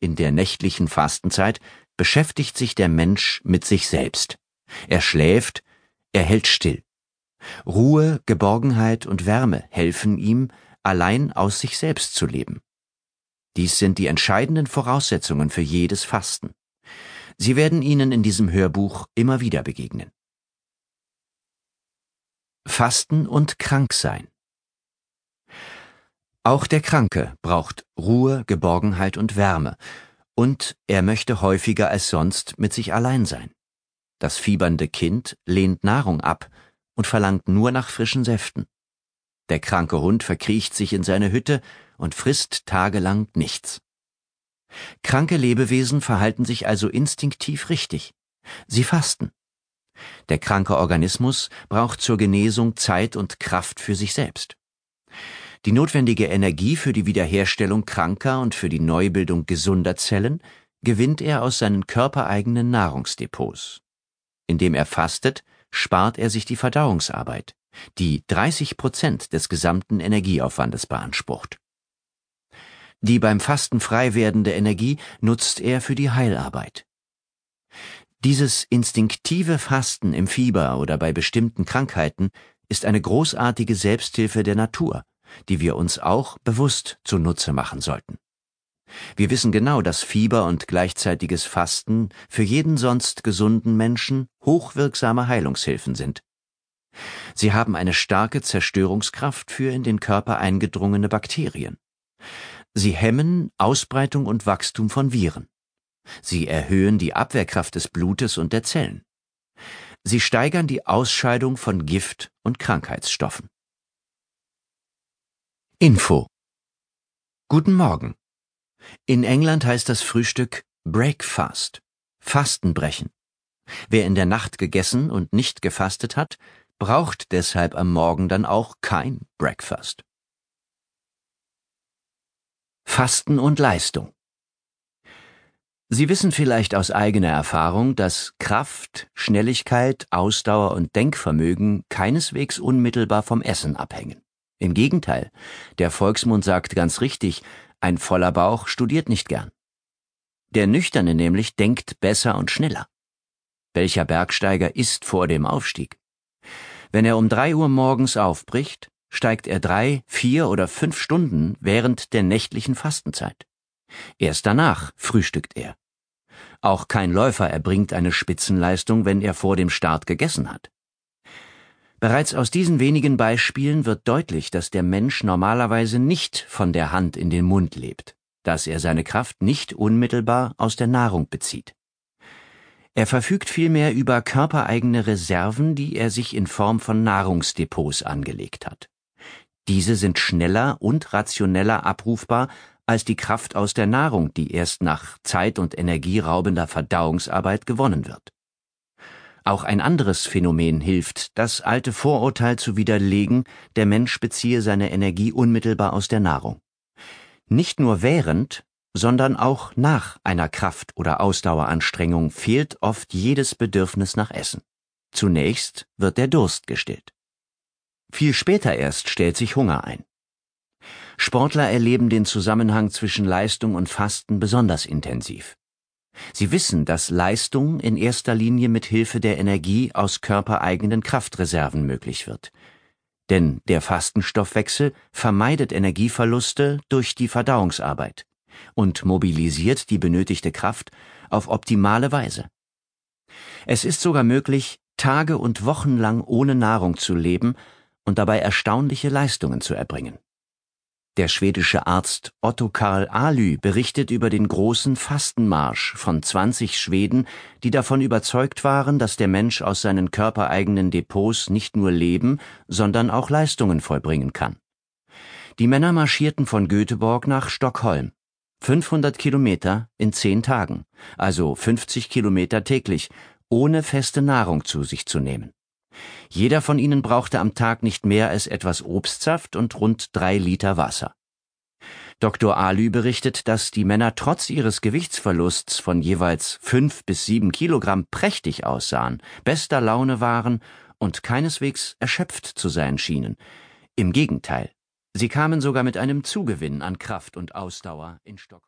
In der nächtlichen Fastenzeit beschäftigt sich der Mensch mit sich selbst. Er schläft, er hält still. Ruhe, Geborgenheit und Wärme helfen ihm, allein aus sich selbst zu leben. Dies sind die entscheidenden Voraussetzungen für jedes Fasten. Sie werden Ihnen in diesem Hörbuch immer wieder begegnen. Fasten und Kranksein Auch der Kranke braucht Ruhe, Geborgenheit und Wärme, und er möchte häufiger als sonst mit sich allein sein. Das fiebernde Kind lehnt Nahrung ab und verlangt nur nach frischen Säften. Der kranke Hund verkriecht sich in seine Hütte und frisst tagelang nichts. Kranke Lebewesen verhalten sich also instinktiv richtig. Sie fasten. Der kranke Organismus braucht zur Genesung Zeit und Kraft für sich selbst. Die notwendige Energie für die Wiederherstellung kranker und für die Neubildung gesunder Zellen gewinnt er aus seinen körpereigenen Nahrungsdepots. Indem er fastet, spart er sich die Verdauungsarbeit, die 30 Prozent des gesamten Energieaufwandes beansprucht. Die beim Fasten frei werdende Energie nutzt er für die Heilarbeit. Dieses instinktive Fasten im Fieber oder bei bestimmten Krankheiten ist eine großartige Selbsthilfe der Natur, die wir uns auch bewusst zunutze machen sollten. Wir wissen genau, dass Fieber und gleichzeitiges Fasten für jeden sonst gesunden Menschen hochwirksame Heilungshilfen sind. Sie haben eine starke Zerstörungskraft für in den Körper eingedrungene Bakterien. Sie hemmen Ausbreitung und Wachstum von Viren. Sie erhöhen die Abwehrkraft des Blutes und der Zellen. Sie steigern die Ausscheidung von Gift und Krankheitsstoffen. Info Guten Morgen. In England heißt das Frühstück Breakfast, Fastenbrechen. Wer in der Nacht gegessen und nicht gefastet hat, braucht deshalb am Morgen dann auch kein Breakfast. Fasten und Leistung. Sie wissen vielleicht aus eigener Erfahrung, dass Kraft, Schnelligkeit, Ausdauer und Denkvermögen keineswegs unmittelbar vom Essen abhängen. Im Gegenteil, der Volksmund sagt ganz richtig, ein voller Bauch studiert nicht gern. Der Nüchterne nämlich denkt besser und schneller. Welcher Bergsteiger isst vor dem Aufstieg? Wenn er um drei Uhr morgens aufbricht, steigt er drei, vier oder fünf Stunden während der nächtlichen Fastenzeit. Erst danach frühstückt er. Auch kein Läufer erbringt eine Spitzenleistung, wenn er vor dem Start gegessen hat. Bereits aus diesen wenigen Beispielen wird deutlich, dass der Mensch normalerweise nicht von der Hand in den Mund lebt, dass er seine Kraft nicht unmittelbar aus der Nahrung bezieht. Er verfügt vielmehr über körpereigene Reserven, die er sich in Form von Nahrungsdepots angelegt hat. Diese sind schneller und rationeller abrufbar als die Kraft aus der Nahrung, die erst nach zeit- und energieraubender Verdauungsarbeit gewonnen wird. Auch ein anderes Phänomen hilft, das alte Vorurteil zu widerlegen, der Mensch beziehe seine Energie unmittelbar aus der Nahrung. Nicht nur während, sondern auch nach einer Kraft- oder Ausdaueranstrengung fehlt oft jedes Bedürfnis nach Essen. Zunächst wird der Durst gestillt. Viel später erst stellt sich Hunger ein. Sportler erleben den Zusammenhang zwischen Leistung und Fasten besonders intensiv. Sie wissen, dass Leistung in erster Linie mit Hilfe der Energie aus körpereigenen Kraftreserven möglich wird. Denn der Fastenstoffwechsel vermeidet Energieverluste durch die Verdauungsarbeit und mobilisiert die benötigte Kraft auf optimale Weise. Es ist sogar möglich, Tage und Wochen lang ohne Nahrung zu leben und dabei erstaunliche Leistungen zu erbringen. Der schwedische Arzt Otto Karl Alü berichtet über den großen Fastenmarsch von 20 Schweden, die davon überzeugt waren, dass der Mensch aus seinen körpereigenen Depots nicht nur leben, sondern auch Leistungen vollbringen kann. Die Männer marschierten von Göteborg nach Stockholm. 500 Kilometer in zehn Tagen, also 50 Kilometer täglich, ohne feste Nahrung zu sich zu nehmen. Jeder von ihnen brauchte am Tag nicht mehr als etwas Obstsaft und rund drei Liter Wasser. Dr. Alü berichtet, dass die Männer trotz ihres Gewichtsverlusts von jeweils fünf bis sieben Kilogramm prächtig aussahen, bester Laune waren und keineswegs erschöpft zu sein schienen. Im Gegenteil, sie kamen sogar mit einem Zugewinn an Kraft und Ausdauer in Stockholm.